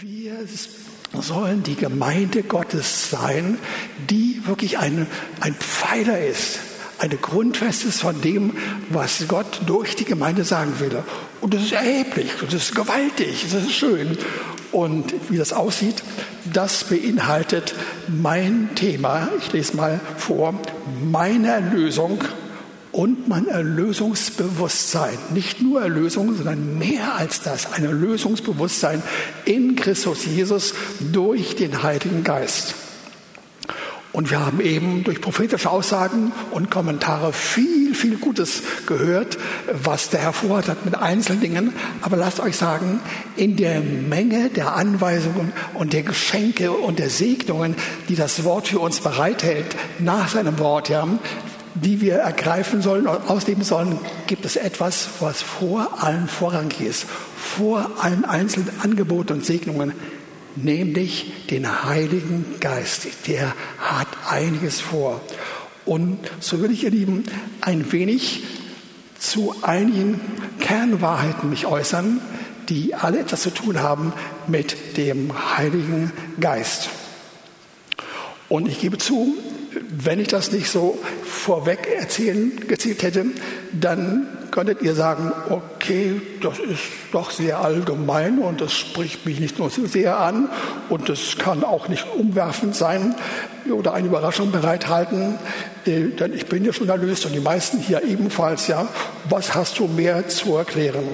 Wir sollen die Gemeinde Gottes sein, die wirklich eine, ein Pfeiler ist, eine Grundfeste ist von dem, was Gott durch die Gemeinde sagen will. Und das ist erheblich, das ist gewaltig, das ist schön. Und wie das aussieht, das beinhaltet mein Thema. Ich lese mal vor. Meine Erlösung und mein Erlösungsbewusstsein. Nicht nur Erlösung, sondern mehr als das. Ein Erlösungsbewusstsein in Christus Jesus durch den Heiligen Geist. Und wir haben eben durch prophetische Aussagen und Kommentare viel, viel Gutes gehört, was der Herr vorhat hat mit Einzeldingen. Aber lasst euch sagen, in der Menge der Anweisungen und der Geschenke und der Segnungen, die das Wort für uns bereithält, nach seinem Wort, ja, die wir ergreifen sollen, ausleben sollen, gibt es etwas, was vor allen vorrangig ist, vor allen einzelnen Angeboten und Segnungen nämlich den Heiligen Geist. Der hat einiges vor. Und so will ich, ihr Lieben, ein wenig zu einigen Kernwahrheiten mich äußern, die alle etwas zu tun haben mit dem Heiligen Geist. Und ich gebe zu, wenn ich das nicht so vorweg erzählen, gezielt hätte, dann könntet ihr sagen, okay, das ist doch sehr allgemein und das spricht mich nicht nur sehr an und das kann auch nicht umwerfend sein oder eine Überraschung bereithalten, äh, denn ich bin ja erlöst und die meisten hier ebenfalls, ja. Was hast du mehr zu erklären?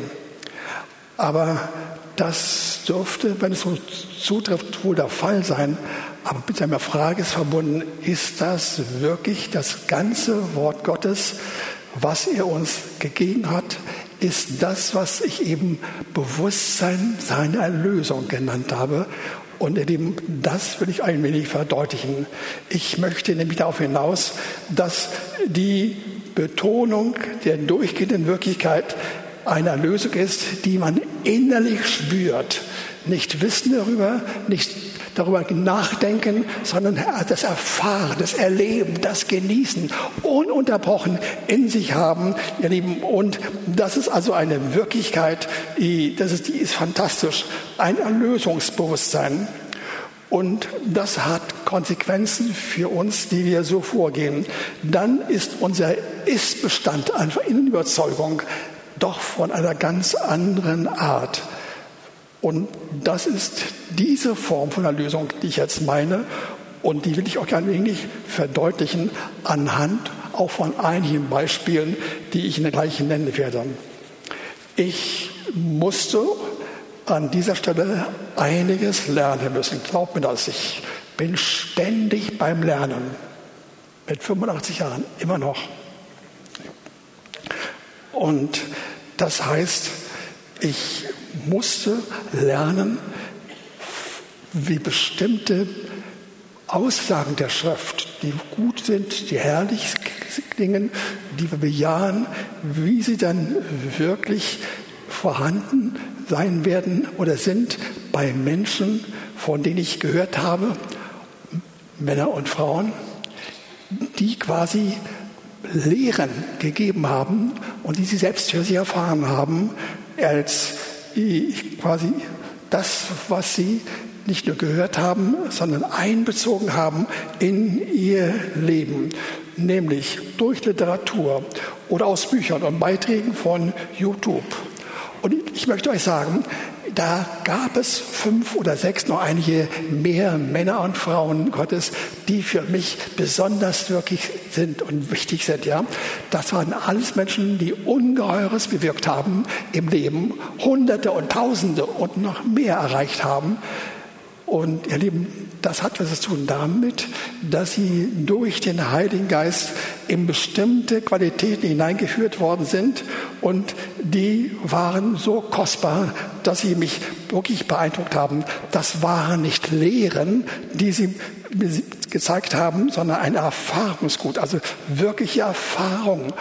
Aber das dürfte, wenn es so zutrifft, wohl der Fall sein. Aber mit einer Frage ist verbunden, ist das wirklich das ganze Wort Gottes, was er uns gegeben hat? Ist das, was ich eben Bewusstsein seiner Erlösung genannt habe? Und eben das will ich ein wenig verdeutlichen. Ich möchte nämlich darauf hinaus, dass die Betonung der durchgehenden Wirklichkeit eine Erlösung ist, die man innerlich spürt. Nicht Wissen darüber, nicht darüber nachdenken, sondern das Erfahren, das Erleben, das Genießen, ununterbrochen in sich haben, ihr Lieben. Und das ist also eine Wirklichkeit, die, das ist, die ist fantastisch. Ein Erlösungsbewusstsein. Und das hat Konsequenzen für uns, die wir so vorgehen. Dann ist unser Ist-Bestand, einfach Innenüberzeugung, doch von einer ganz anderen Art. Und das ist diese Form von Erlösung, die ich jetzt meine. Und die will ich auch ein wenig verdeutlichen anhand auch von einigen Beispielen, die ich gleich nennen werde. Ich musste an dieser Stelle einiges lernen müssen. Glaubt mir das, ich bin ständig beim Lernen. Mit 85 Jahren immer noch. Und das heißt, ich musste lernen, wie bestimmte Aussagen der Schrift, die gut sind, die herrlich klingen, die wir bejahen, wie sie dann wirklich vorhanden sein werden oder sind bei Menschen, von denen ich gehört habe, Männer und Frauen, die quasi Lehren gegeben haben und die sie selbst für sich erfahren haben, als quasi das, was sie nicht nur gehört haben, sondern einbezogen haben in ihr Leben, nämlich durch Literatur oder aus Büchern und Beiträgen von YouTube. Und ich möchte euch sagen, da gab es fünf oder sechs, noch einige mehr Männer und Frauen Gottes, die für mich besonders wirklich sind und wichtig sind. Ja, das waren alles Menschen, die Ungeheures bewirkt haben im Leben, Hunderte und Tausende und noch mehr erreicht haben. Und ihr Lieben, das hat was zu tun damit, dass sie durch den Heiligen Geist in bestimmte Qualitäten hineingeführt worden sind und die waren so kostbar, dass sie mich wirklich beeindruckt haben. Das waren nicht Lehren, die sie gezeigt haben, sondern ein Erfahrungsgut, also wirkliche Erfahrung.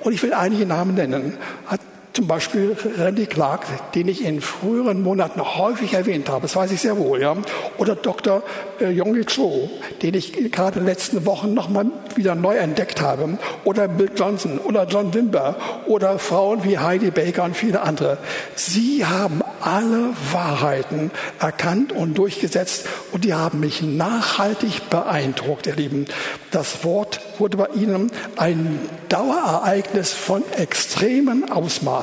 Und ich will einige Namen nennen. Hat zum Beispiel Randy Clark, den ich in früheren Monaten häufig erwähnt habe, das weiß ich sehr wohl, ja. Oder Dr. Yonggi Cho, den ich gerade in den letzten Wochen nochmal wieder neu entdeckt habe. Oder Bill Johnson oder John Wimber oder Frauen wie Heidi Baker und viele andere. Sie haben alle Wahrheiten erkannt und durchgesetzt und die haben mich nachhaltig beeindruckt, ihr Lieben. Das Wort wurde bei ihnen ein Dauerereignis von extremen Ausmaß.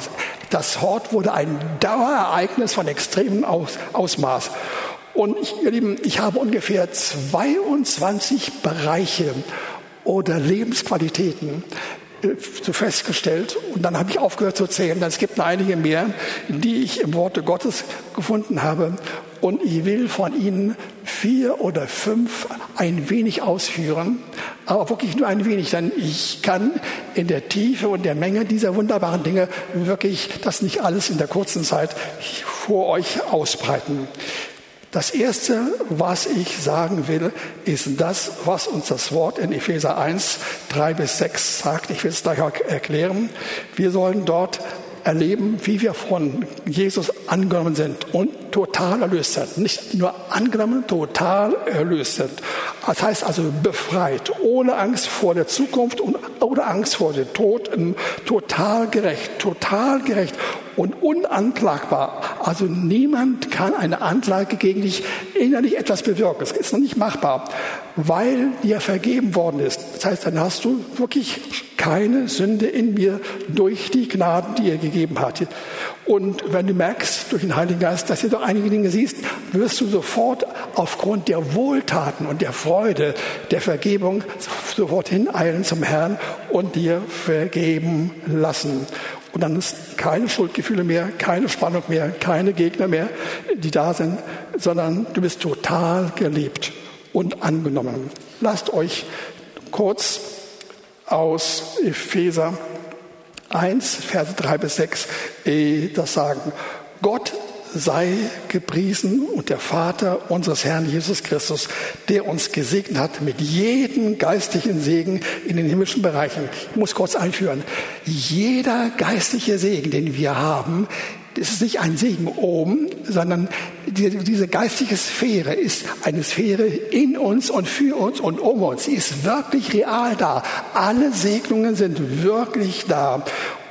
Das Wort wurde ein Dauerereignis von extremen Aus Ausmaß. Und ich, ihr Lieben, ich habe ungefähr 22 Bereiche oder Lebensqualitäten äh, so festgestellt und dann habe ich aufgehört zu zählen. Es gibt noch einige mehr, die ich im Worte Gottes gefunden habe und ich will von ihnen vier oder fünf ein wenig ausführen, aber wirklich nur ein wenig, denn ich kann in der Tiefe und der Menge dieser wunderbaren Dinge wirklich das nicht alles in der kurzen Zeit vor euch ausbreiten. Das Erste, was ich sagen will, ist das, was uns das Wort in Epheser 1, 3 bis 6 sagt. Ich will es gleich erklären. Wir sollen dort erleben, wie wir von Jesus angenommen sind und total erlöst sind. Nicht nur angenommen, total erlöst sind. Das heißt also befreit, ohne Angst vor der Zukunft und ohne Angst vor dem Tod, total gerecht, total gerecht und unanklagbar. Also niemand kann eine Anklage gegen dich innerlich etwas bewirken. Das ist noch nicht machbar, weil dir vergeben worden ist. Das heißt, dann hast du wirklich keine Sünde in mir durch die Gnaden, die er gegeben hat. Und wenn du merkst durch den Heiligen Geist, dass du doch einige Dinge siehst, wirst du sofort aufgrund der Wohltaten und der Freude der Vergebung sofort hineilen zum Herrn und dir vergeben lassen. Und dann ist keine Schuldgefühle mehr, keine Spannung mehr, keine Gegner mehr, die da sind, sondern du bist total geliebt und angenommen. Lasst euch kurz aus Epheser 1, Verse 3 bis 6 äh, das sagen. Gott sei gepriesen und der Vater unseres Herrn Jesus Christus, der uns gesegnet hat mit jedem geistlichen Segen in den himmlischen Bereichen. Ich muss kurz einführen. Jeder geistliche Segen, den wir haben, das ist nicht ein Segen oben, sondern die, diese geistige Sphäre ist eine Sphäre in uns und für uns und um uns. Sie ist wirklich real da. Alle Segnungen sind wirklich da.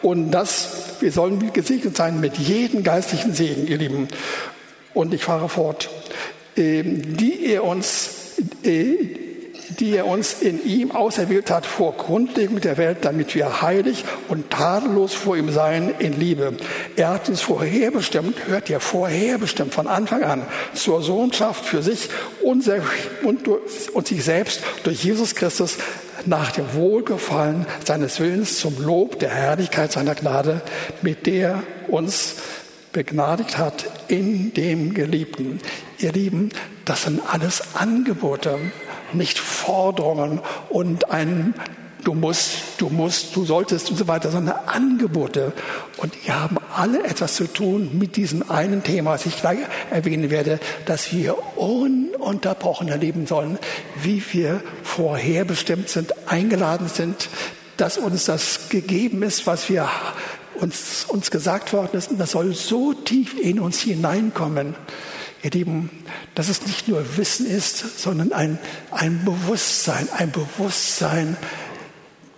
Und das, wir sollen gesegnet sein mit jedem geistlichen Segen, ihr Lieben. Und ich fahre fort. Ähm, die er uns, äh, die er uns in ihm auserwählt hat vor Grundlegung der Welt, damit wir heilig und tadellos vor ihm seien in Liebe. Er hat uns vorherbestimmt, hört ihr, vorherbestimmt von Anfang an zur Sohnschaft für sich und, und, und sich selbst durch Jesus Christus nach dem Wohlgefallen seines Willens zum Lob der Herrlichkeit seiner Gnade, mit der uns begnadigt hat in dem Geliebten. Ihr Lieben, das sind alles Angebote, nicht Forderungen und ein du musst, du musst, du solltest und so weiter, sondern Angebote. Und die haben alle etwas zu tun mit diesem einen Thema, was ich gleich erwähnen werde, dass wir ununterbrochen erleben sollen, wie wir vorherbestimmt sind, eingeladen sind, dass uns das gegeben ist, was wir uns, uns gesagt worden ist. Und das soll so tief in uns hineinkommen. Ihr Lieben, dass es nicht nur Wissen ist, sondern ein, ein Bewusstsein, ein Bewusstsein,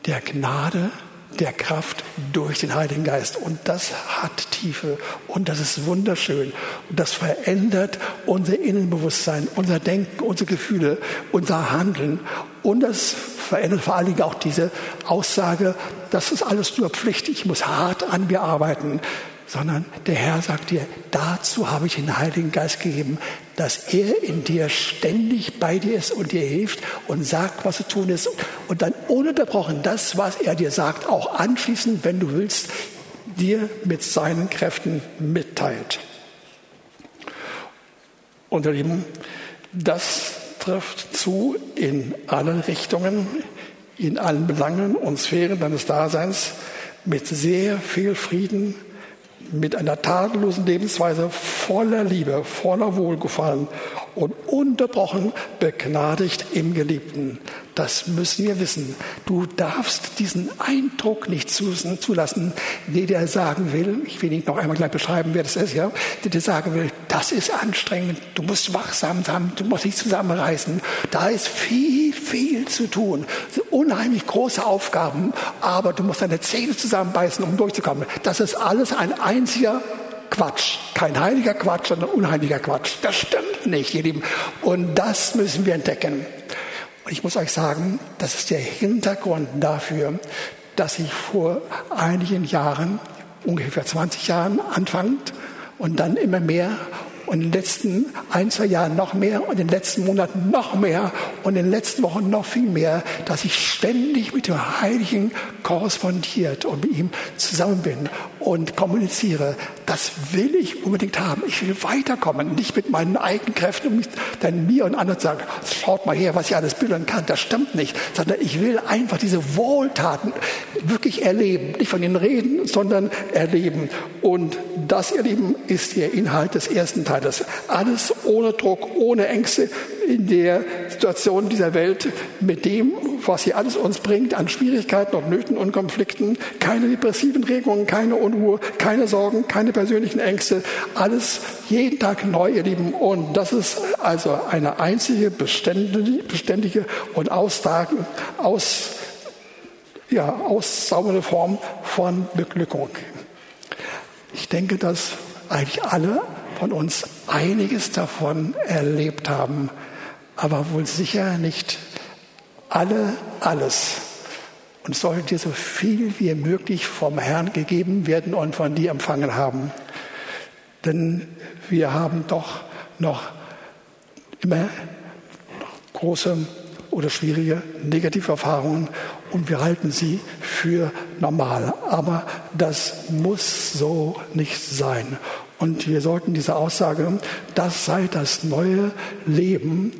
der Gnade, der Kraft durch den Heiligen Geist. Und das hat Tiefe und das ist wunderschön. Und das verändert unser Innenbewusstsein, unser Denken, unsere Gefühle, unser Handeln. Und das verändert vor allen Dingen auch diese Aussage, das ist alles nur Pflicht, ich muss hart an mir arbeiten sondern der Herr sagt dir, dazu habe ich den Heiligen Geist gegeben, dass er in dir ständig bei dir ist und dir hilft und sagt, was zu tun ist und dann ununterbrochen das, was er dir sagt, auch anschließend, wenn du willst, dir mit seinen Kräften mitteilt. Und ihr Lieben, das trifft zu in allen Richtungen, in allen Belangen und Sphären deines Daseins mit sehr viel Frieden, mit einer tadellosen Lebensweise voller Liebe, voller Wohlgefallen und unterbrochen begnadigt im Geliebten. Das müssen wir wissen. Du darfst diesen Eindruck nicht zulassen, der dir sagen will, ich will nicht noch einmal gleich beschreiben, wer das ist, ja, der dir sagen will, das ist anstrengend, du musst wachsam sein, du musst dich zusammenreißen. Da ist viel, viel zu tun. Unheimlich große Aufgaben, aber du musst deine Zähne zusammenbeißen, um durchzukommen. Das ist alles ein einziger Quatsch. Kein heiliger Quatsch, sondern unheiliger Quatsch. Das stimmt nicht, ihr Lieben. Und das müssen wir entdecken. Und ich muss euch sagen, das ist der Hintergrund dafür, dass ich vor einigen Jahren, ungefähr 20 Jahren anfangend und dann immer mehr und in den letzten ein, zwei Jahren noch mehr und in den letzten Monaten noch mehr und in den letzten Wochen noch viel mehr, dass ich ständig mit dem Heiligen korrespondiert und mit ihm zusammen bin und kommuniziere. Das will ich unbedingt haben. Ich will weiterkommen, nicht mit meinen eigenen Kräften, um dann mir und anderen sagen, schaut mal her, was ich alles bilden kann. Das stimmt nicht, sondern ich will einfach diese Wohltaten wirklich erleben. Nicht von ihnen reden, sondern erleben. Und das, ihr Lieben, ist der Inhalt des ersten Teils. Das alles ohne Druck, ohne Ängste in der Situation dieser Welt mit dem, was hier alles uns bringt an Schwierigkeiten und Nöten und Konflikten. Keine depressiven Regungen, keine Unruhe, keine Sorgen, keine persönlichen Ängste. Alles jeden Tag neu, ihr Lieben. Und das ist also eine einzige beständige, und austragende, aus, ja, aussaubernde Form von Beglückung. Ich denke, dass eigentlich alle von uns einiges davon erlebt haben, aber wohl sicher nicht alle alles. Und soll dir so viel wie möglich vom Herrn gegeben werden und von dir empfangen haben. Denn wir haben doch noch immer große oder schwierige negative Erfahrungen und wir halten sie für normal. Aber das muss so nicht sein. Und wir sollten diese Aussage, das sei das neue Leben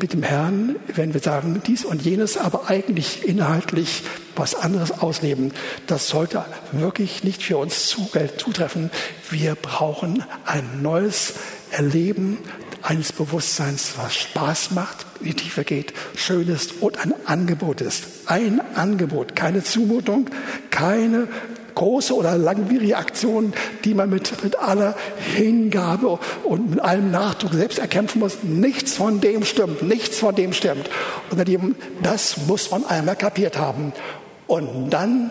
mit dem Herrn, wenn wir sagen dies und jenes, aber eigentlich inhaltlich was anderes ausleben, das sollte wirklich nicht für uns zutreffen. Wir brauchen ein neues Erleben eines Bewusstseins, was Spaß macht, in die Tiefe geht, schön ist und ein Angebot ist. Ein Angebot, keine Zumutung, keine große oder langwierige Aktionen, die man mit, mit aller Hingabe und mit allem Nachdruck selbst erkämpfen muss. Nichts von dem stimmt, nichts von dem stimmt. Und das muss man einmal kapiert haben. Und dann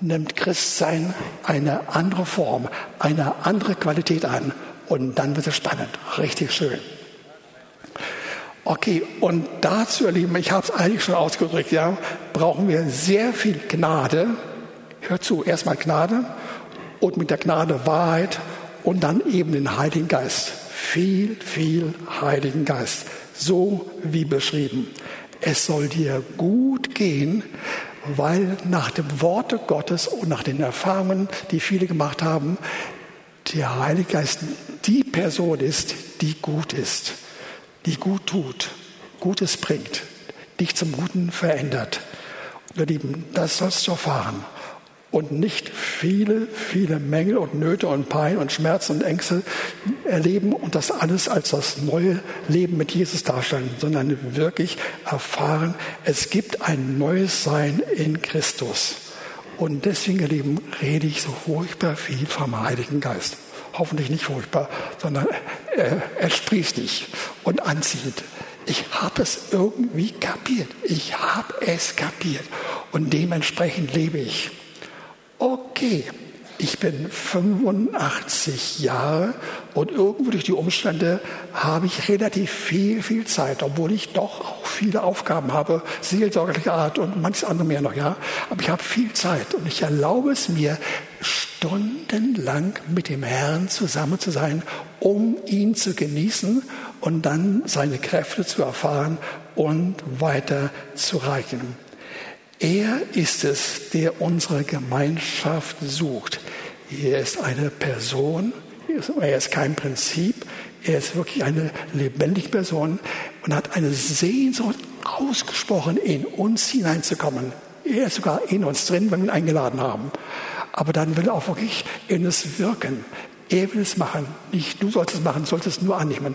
nimmt Christsein eine andere Form, eine andere Qualität an. Und dann wird es spannend, richtig schön. Okay, und dazu, ihr Lieben, ich habe es eigentlich schon ausgedrückt, ja, brauchen wir sehr viel Gnade, Hör zu, erstmal Gnade und mit der Gnade Wahrheit und dann eben den Heiligen Geist. Viel, viel Heiligen Geist. So wie beschrieben. Es soll dir gut gehen, weil nach dem Worte Gottes und nach den Erfahrungen, die viele gemacht haben, der Heilige Geist die Person ist, die gut ist, die gut tut, Gutes bringt, dich zum Guten verändert. Ihr Lieben, das sollst du erfahren und nicht viele, viele Mängel und Nöte und Pein und Schmerzen und Ängste erleben und das alles als das neue Leben mit Jesus darstellen, sondern wirklich erfahren, es gibt ein neues Sein in Christus. Und deswegen, ihr Lieben, rede ich so furchtbar viel vom Heiligen Geist. Hoffentlich nicht furchtbar, sondern er, er sprießt dich und anziehend. Ich habe es irgendwie kapiert. Ich habe es kapiert. Und dementsprechend lebe ich okay, ich bin 85 Jahre und irgendwo durch die Umstände habe ich relativ viel, viel Zeit, obwohl ich doch auch viele Aufgaben habe, seelsorgerlicher Art und manches andere mehr noch, ja. Aber ich habe viel Zeit und ich erlaube es mir, stundenlang mit dem Herrn zusammen zu sein, um ihn zu genießen und dann seine Kräfte zu erfahren und weiter zu reichen. Er ist es, der unsere Gemeinschaft sucht. Er ist eine Person, er ist kein Prinzip, er ist wirklich eine lebendige Person und hat eine Sehnsucht ausgesprochen, in uns hineinzukommen. Er ist sogar in uns drin, wenn wir ihn eingeladen haben. Aber dann will er auch wirklich in uns wirken. Er will es machen. Nicht du sollst es machen, sollst es nur annehmen.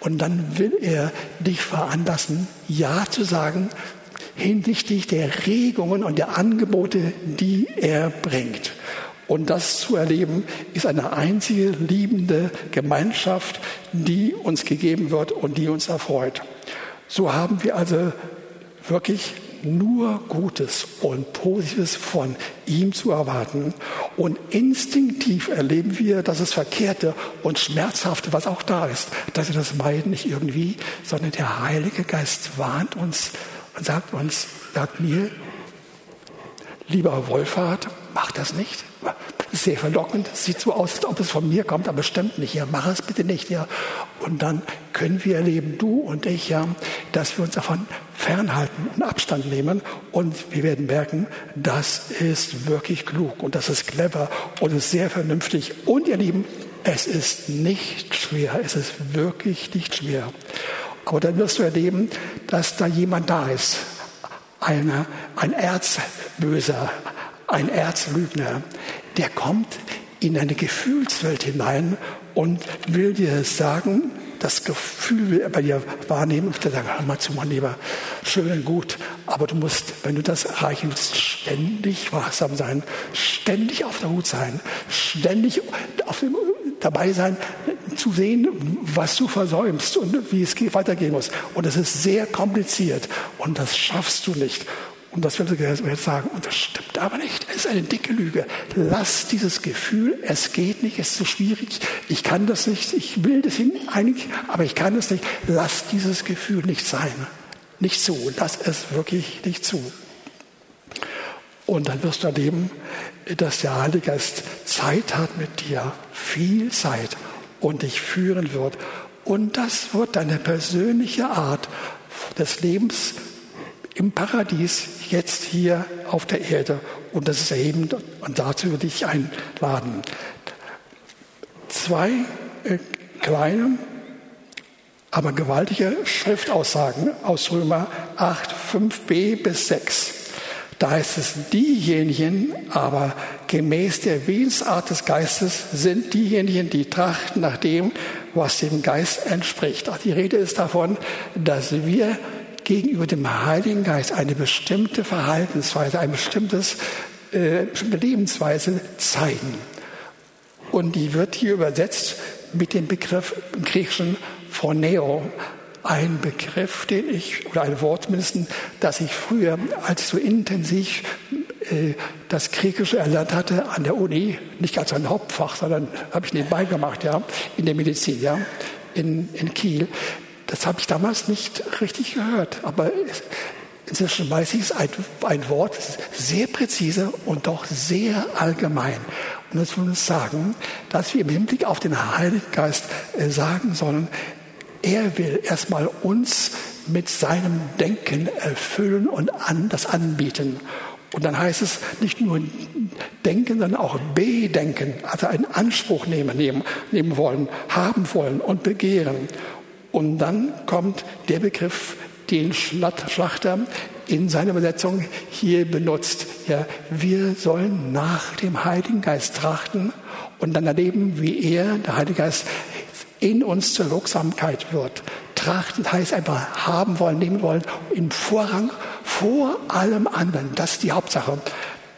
Und dann will er dich veranlassen, Ja zu sagen hinsichtlich der Regungen und der Angebote, die er bringt. Und das zu erleben, ist eine einzige liebende Gemeinschaft, die uns gegeben wird und die uns erfreut. So haben wir also wirklich nur Gutes und Positives von ihm zu erwarten. Und instinktiv erleben wir, dass es Verkehrte und Schmerzhafte, was auch da ist, dass wir das meiden nicht irgendwie, sondern der Heilige Geist warnt uns und sagt uns, sagt mir, lieber Wolfhard, mach das nicht. Sehr verlockend. Sieht so aus, als ob es von mir kommt, aber stimmt nicht. Ja, mach es bitte nicht. Ja. Und dann können wir erleben, du und ich, ja, dass wir uns davon fernhalten und Abstand nehmen. Und wir werden merken, das ist wirklich klug und das ist clever und ist sehr vernünftig. Und ihr Lieben, es ist nicht schwer. Es ist wirklich nicht schwer. Aber dann wirst du erleben, dass da jemand da ist. Eine, ein Erzböser, ein Erzlügner, der kommt in eine Gefühlswelt hinein und will dir sagen, das Gefühl will er bei dir wahrnehmen und sagen, hör mal zu, mein Lieber, schön und gut, aber du musst, wenn du das erreichen willst, ständig wachsam sein, ständig auf der Hut sein, ständig auf dem, dabei sein, zu sehen, was du versäumst und wie es weitergehen muss. Und es ist sehr kompliziert und das schaffst du nicht. Und das Sie jetzt sagen, und das stimmt aber nicht. Es ist eine dicke Lüge. Lass dieses Gefühl, es geht nicht, es ist zu schwierig, ich kann das nicht, ich will das hin, eigentlich, aber ich kann es nicht. Lass dieses Gefühl nicht sein. Nicht zu. Lass es wirklich nicht zu. Und dann wirst du erleben, dass der Heilige Geist Zeit hat mit dir, viel Zeit und dich führen wird. Und das wird deine persönliche Art des Lebens im Paradies, jetzt hier auf der Erde. Und das ist erhebend und dazu würde ich einladen. Zwei äh, kleine, aber gewaltige Schriftaussagen aus Römer 8, 5b bis 6. Da heißt es, diejenigen aber gemäß der Wesensart des Geistes sind diejenigen, die trachten nach dem, was dem Geist entspricht. Ach, die Rede ist davon, dass wir gegenüber dem Heiligen Geist eine bestimmte Verhaltensweise, eine bestimmtes, äh, bestimmte Lebensweise zeigen. Und die wird hier übersetzt mit dem Begriff im Griechischen Phroneo, ein Begriff, den ich, oder ein Wort mindestens, das ich früher, als ich so intensiv äh, das Griechische erlernt hatte an der Uni, nicht als ein Hauptfach, sondern habe ich nebenbei gemacht, ja, in der Medizin, ja, in, in Kiel. Das habe ich damals nicht richtig gehört, aber inzwischen weiß ich es, ein, ein Wort, sehr präzise und doch sehr allgemein. Und das will uns sagen, dass wir im Hinblick auf den Heiligen Geist äh, sagen sollen, er will erstmal uns mit seinem Denken erfüllen und an, das anbieten. Und dann heißt es nicht nur denken, sondern auch bedenken, also einen Anspruch nehmen, nehmen, nehmen wollen, haben wollen und begehren. Und dann kommt der Begriff, den Schlachter in seiner Übersetzung hier benutzt. Ja, wir sollen nach dem Heiligen Geist trachten und dann erleben, wie er, der Heilige Geist, in uns zur Wirksamkeit wird. Trachten heißt einfach haben wollen, nehmen wollen, im Vorrang vor allem anderen. Das ist die Hauptsache.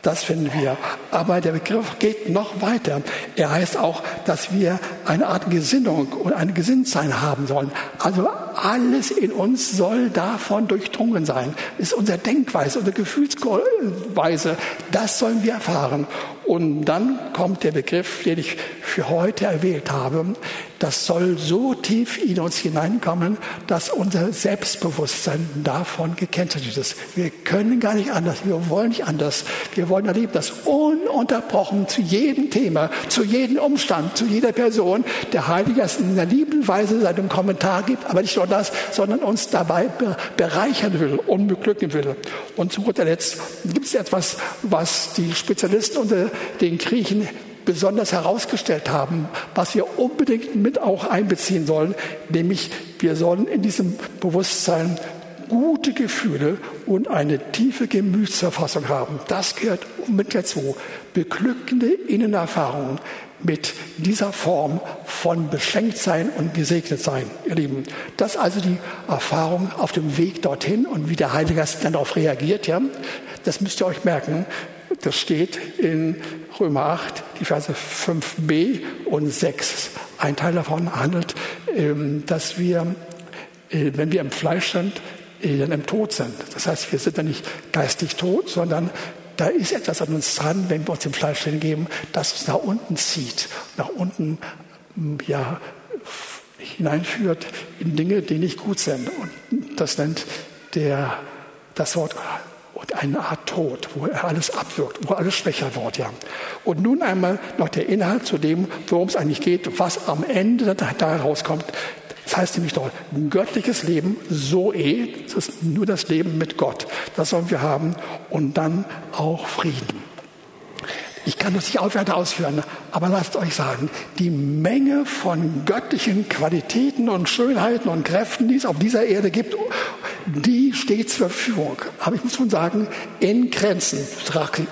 Das finden wir. Aber der Begriff geht noch weiter. Er heißt auch, dass wir eine Art Gesinnung und ein Gesinntsein haben sollen. Also alles in uns soll davon durchdrungen sein. Das ist unsere Denkweise, unsere Gefühlsweise. Das sollen wir erfahren. Und dann kommt der Begriff, den ich für heute erwählt habe. Das soll so tief in uns hineinkommen, dass unser Selbstbewusstsein davon gekennzeichnet ist. Wir können gar nicht anders. Wir wollen nicht anders. Wir wollen erleben, dass ununterbrochen zu jedem Thema, zu jedem Umstand, zu jeder Person der Heilige Geist in einer liebenden Weise seinen Kommentar gibt, aber nicht nur das, sondern uns dabei bereichern will und beglücken will. Und zu guter Letzt gibt es etwas, was die Spezialisten unter den Griechen besonders herausgestellt haben, was wir unbedingt mit auch einbeziehen sollen, nämlich wir sollen in diesem Bewusstsein gute Gefühle und eine tiefe Gemütsverfassung haben. Das gehört unbedingt dazu. Beglückende Innenerfahrungen mit dieser Form von beschenkt sein und gesegnet sein, ihr Lieben. Das ist also die Erfahrung auf dem Weg dorthin und wie der Heilige Geist dann darauf reagiert. Ja? Das müsst ihr euch merken. Das steht in Römer 8, die Verse 5b und 6. Ein Teil davon handelt, ähm, dass wir, äh, wenn wir im Fleisch sind, dann im Tod sind. Das heißt, wir sind dann nicht geistig tot, sondern da ist etwas an uns dran, wenn wir uns dem Fleisch hingeben, das uns nach unten zieht, nach unten ja, hineinführt in Dinge, die nicht gut sind. Und das nennt der, das Wort und eine Art Tod, wo er alles abwirkt, wo alles schwächer wird. Ja. Und nun einmal noch der Inhalt zu dem, worum es eigentlich geht, was am Ende da rauskommt. Das heißt nämlich doch, ein göttliches Leben, so eh, das ist nur das Leben mit Gott. Das sollen wir haben und dann auch Frieden. Ich kann das nicht aufwärts ausführen, aber lasst euch sagen, die Menge von göttlichen Qualitäten und Schönheiten und Kräften, die es auf dieser Erde gibt, die steht zur Verfügung. Aber ich muss schon sagen, in Grenzen.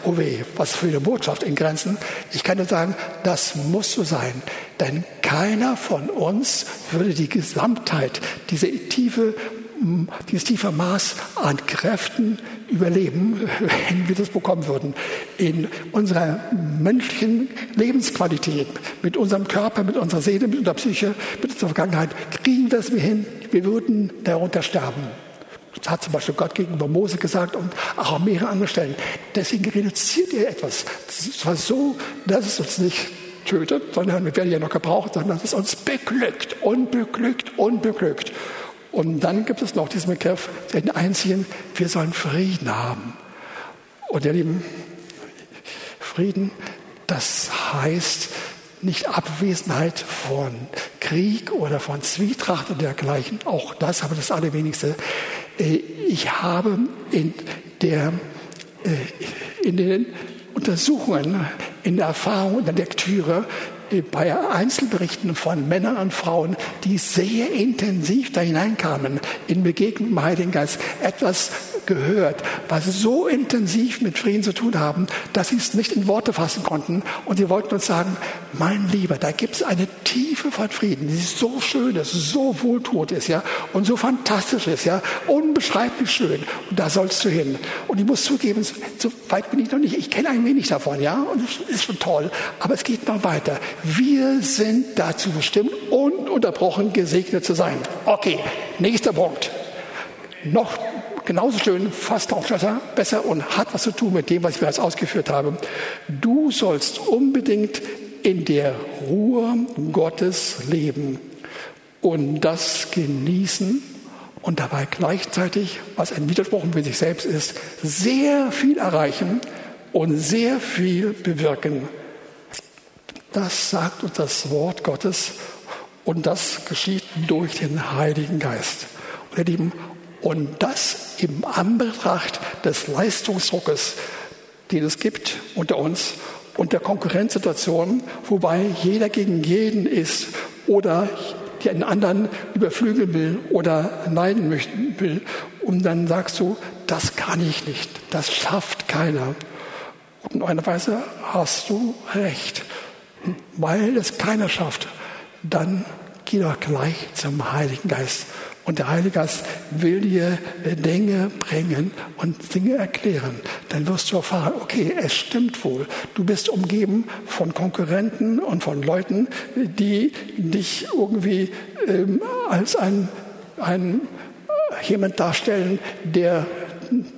Oh weh, was für eine Botschaft in Grenzen. Ich kann nur sagen, das muss so sein. Denn keiner von uns würde die Gesamtheit, diese tiefe dieses tiefe Maß an Kräften überleben, wenn wir das bekommen würden. In unserer menschlichen Lebensqualität, mit unserem Körper, mit unserer Seele, mit unserer Psyche, mit unserer Vergangenheit, kriegen wir es hin. Wir würden darunter sterben. Das hat zum Beispiel Gott gegenüber Mose gesagt und auch an mehreren anderen Stellen. Deswegen reduziert er etwas. Das war so, dass es uns nicht tötet, sondern wir werden ja noch gebraucht, sondern dass es uns beglückt, unbeglückt, unbeglückt. Und dann gibt es noch diesen Begriff, den einzigen, wir sollen Frieden haben. Und ihr Lieben, Frieden, das heißt nicht Abwesenheit von Krieg oder von Zwietracht und dergleichen, auch das, aber das Allerwenigste. Äh, ich habe in, der, äh, in den Untersuchungen, in der Erfahrung, in der Lektüre bei Einzelberichten von Männern und Frauen, die sehr intensiv da hineinkamen in Begegnung mit dem Heiligen Geist, etwas gehört, was so intensiv mit Frieden zu tun haben, dass sie es nicht in Worte fassen konnten. Und sie wollten uns sagen, mein Lieber, da gibt es eine Tiefe von Frieden, die so schön ist, so wohltuend ist, ja, und so fantastisch ist, ja, unbeschreiblich schön. Und da sollst du hin. Und ich muss zugeben, so weit bin ich noch nicht. Ich kenne ein wenig davon, ja, und es ist schon toll. Aber es geht noch weiter. Wir sind dazu bestimmt, ununterbrochen gesegnet zu sein. Okay, nächster Punkt. Noch genauso schön, fast auch besser und hat was zu tun mit dem, was ich bereits ausgeführt habe. Du sollst unbedingt in der Ruhe Gottes leben und das genießen und dabei gleichzeitig, was ein Widerspruch für sich selbst ist, sehr viel erreichen und sehr viel bewirken. Das sagt uns das Wort Gottes und das geschieht durch den Heiligen Geist. Und ihr Lieben, und das im Anbetracht des Leistungsdruckes, den es gibt unter uns und der Konkurrenzsituation, wobei jeder gegen jeden ist oder den anderen überflügeln will oder neiden möchten will. Und dann sagst du, das kann ich nicht, das schafft keiner. Und in einer Weise hast du recht. Weil es keiner schafft, dann geh doch gleich zum Heiligen Geist und der Heilige Geist will dir Dinge bringen und Dinge erklären. Dann wirst du erfahren, okay, es stimmt wohl. Du bist umgeben von Konkurrenten und von Leuten, die dich irgendwie ähm, als ein, ein jemand darstellen, der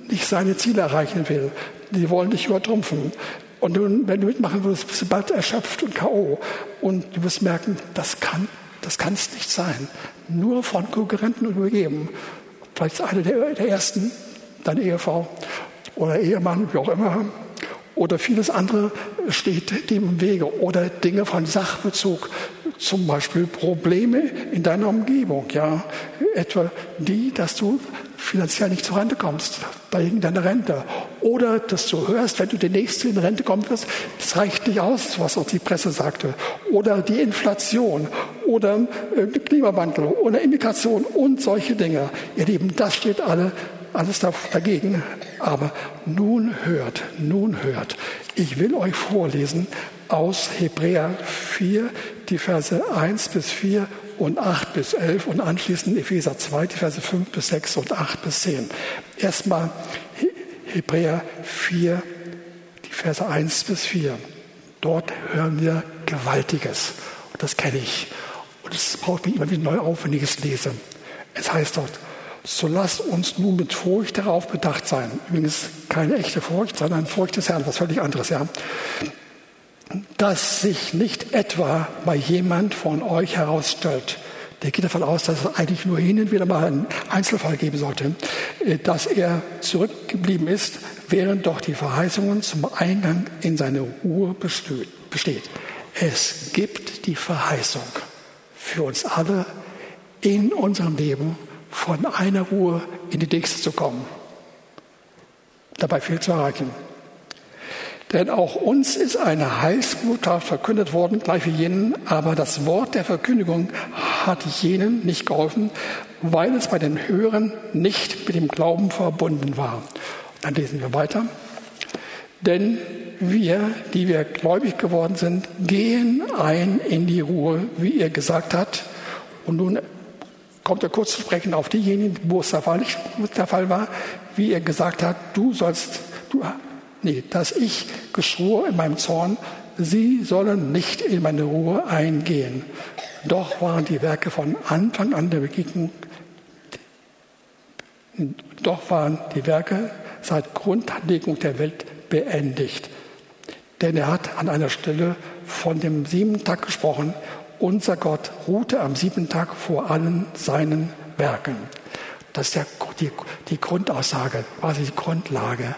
nicht seine Ziele erreichen will. Die wollen dich übertrumpfen. Und wenn du mitmachen würdest, bist du bald erschöpft und K.O. Und du wirst merken, das kann das kann es nicht sein. Nur von Konkurrenten übergeben. Vielleicht eine der, der ersten, deine Ehefrau oder Ehemann, wie auch immer. Oder vieles andere steht dem im Wege. Oder Dinge von Sachbezug. Zum Beispiel Probleme in deiner Umgebung. Ja, etwa die, dass du finanziell nicht zur Rente kommst, wegen deiner Rente. Oder dass du hörst, wenn du der Nächste in Rente kommen wirst, das reicht nicht aus, was auch die Presse sagte. Oder die Inflation oder äh, Klimawandel oder Immigration und solche Dinge. Ihr Lieben, das steht alle alles dagegen. Aber nun hört, nun hört. Ich will euch vorlesen aus Hebräer 4, die Verse 1 bis 4 und 8 bis 11 und anschließend Epheser 2, die Verse 5 bis 6 und 8 bis 10. Erstmal Hebräer 4, die Verse 1 bis 4. Dort hören wir Gewaltiges. Und das kenne ich. Und es braucht mich immer wieder neu auf, wenn ich es lese. Es heißt dort, so lasst uns nun mit Furcht darauf bedacht sein. Übrigens keine echte Furcht, sondern Furcht des Herrn, was völlig anderes, ja. Dass sich nicht etwa mal jemand von euch herausstellt, der geht davon aus, dass es eigentlich nur hin und wieder mal einen Einzelfall geben sollte, äh, dass er zurückgeblieben ist, während doch die Verheißungen zum Eingang in seine Ruhe besteht. Es gibt die Verheißung für uns alle in unserem Leben von einer Ruhe in die nächste zu kommen. Dabei viel zu erreichen. Denn auch uns ist eine Heilsbotschaft verkündet worden, gleich wie jenen, aber das Wort der Verkündigung hat jenen nicht geholfen, weil es bei den Hörern nicht mit dem Glauben verbunden war. Dann lesen wir weiter. Denn wir, die wir gläubig geworden sind, gehen ein in die Ruhe, wie er gesagt hat. Und nun kommt er kurz zu sprechen auf diejenigen, wo es der Fall, nicht, der Fall war, wie er gesagt hat, du sollst, du, nee, dass ich geschwor in meinem Zorn, sie sollen nicht in meine Ruhe eingehen. Doch waren die Werke von Anfang an der Begegnung, doch waren die Werke seit Grundlegung der Welt beendigt. Denn er hat an einer Stelle von dem siebten Tag gesprochen. Unser Gott ruhte am siebten Tag vor allen seinen Werken. Das ist der, die, die Grundaussage, quasi die Grundlage.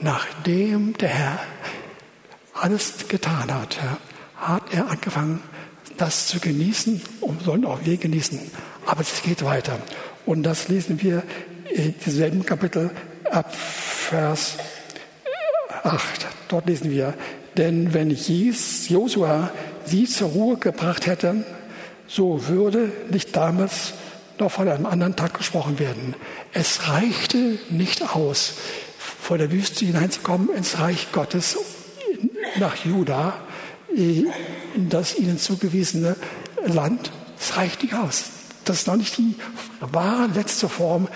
Nachdem der Herr alles getan hat, hat er angefangen, das zu genießen und sollen auch wir genießen. Aber es geht weiter. Und das lesen wir in dieselben Kapitel ab Vers 8. Dort lesen wir, denn wenn Josua sie zur Ruhe gebracht hätte, so würde nicht damals noch von einem anderen Tag gesprochen werden. Es reichte nicht aus, vor der Wüste hineinzukommen ins Reich Gottes nach Juda, in das ihnen zugewiesene Land. Es reicht nicht aus. Das ist noch nicht die wahre letzte Form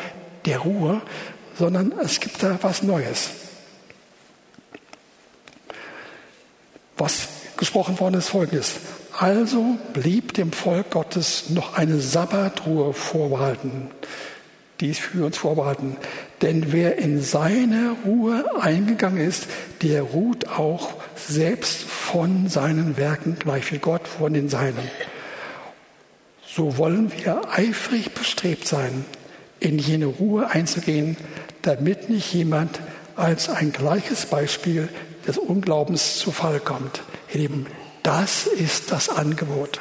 der Ruhe, sondern es gibt da was Neues. Was gesprochen worden ist, folgendes. Also blieb dem Volk Gottes noch eine Sabbatruhe vorbehalten. Die ist für uns vorbehalten. Denn wer in seine Ruhe eingegangen ist, der ruht auch selbst von seinen Werken, gleich wie Gott von den Seinen. So wollen wir eifrig bestrebt sein, in jene Ruhe einzugehen, damit nicht jemand als ein gleiches Beispiel des Unglaubens zu Fall kommt. Ihr das ist das Angebot.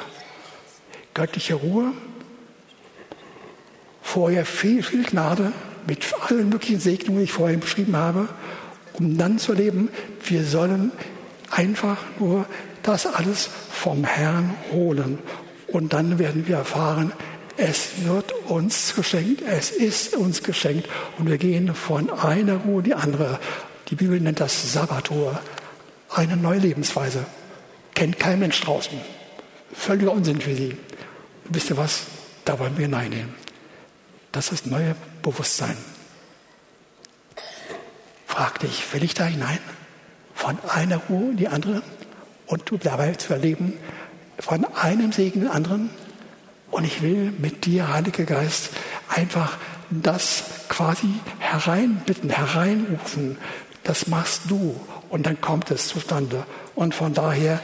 Göttliche Ruhe, vorher viel, viel Gnade mit allen möglichen Segnungen, die ich vorhin beschrieben habe, um dann zu erleben, wir sollen einfach nur das alles vom Herrn holen. Und dann werden wir erfahren, es wird uns geschenkt, es ist uns geschenkt und wir gehen von einer Ruhe in die andere. Die Bibel nennt das Sabbatruhe, eine neue Lebensweise. Kennt kein Mensch draußen. Völliger Unsinn für sie. Und wisst ihr was? Da wollen wir hineinnehmen. Das ist neue Bewusstsein. Frag dich, will ich da hinein? Von einer Ruhe in die andere und du dabei zu erleben, von einem Segen in den anderen. Und ich will mit dir, Heiliger Geist, einfach das quasi hereinbitten, hereinrufen, das machst du und dann kommt es zustande. Und von daher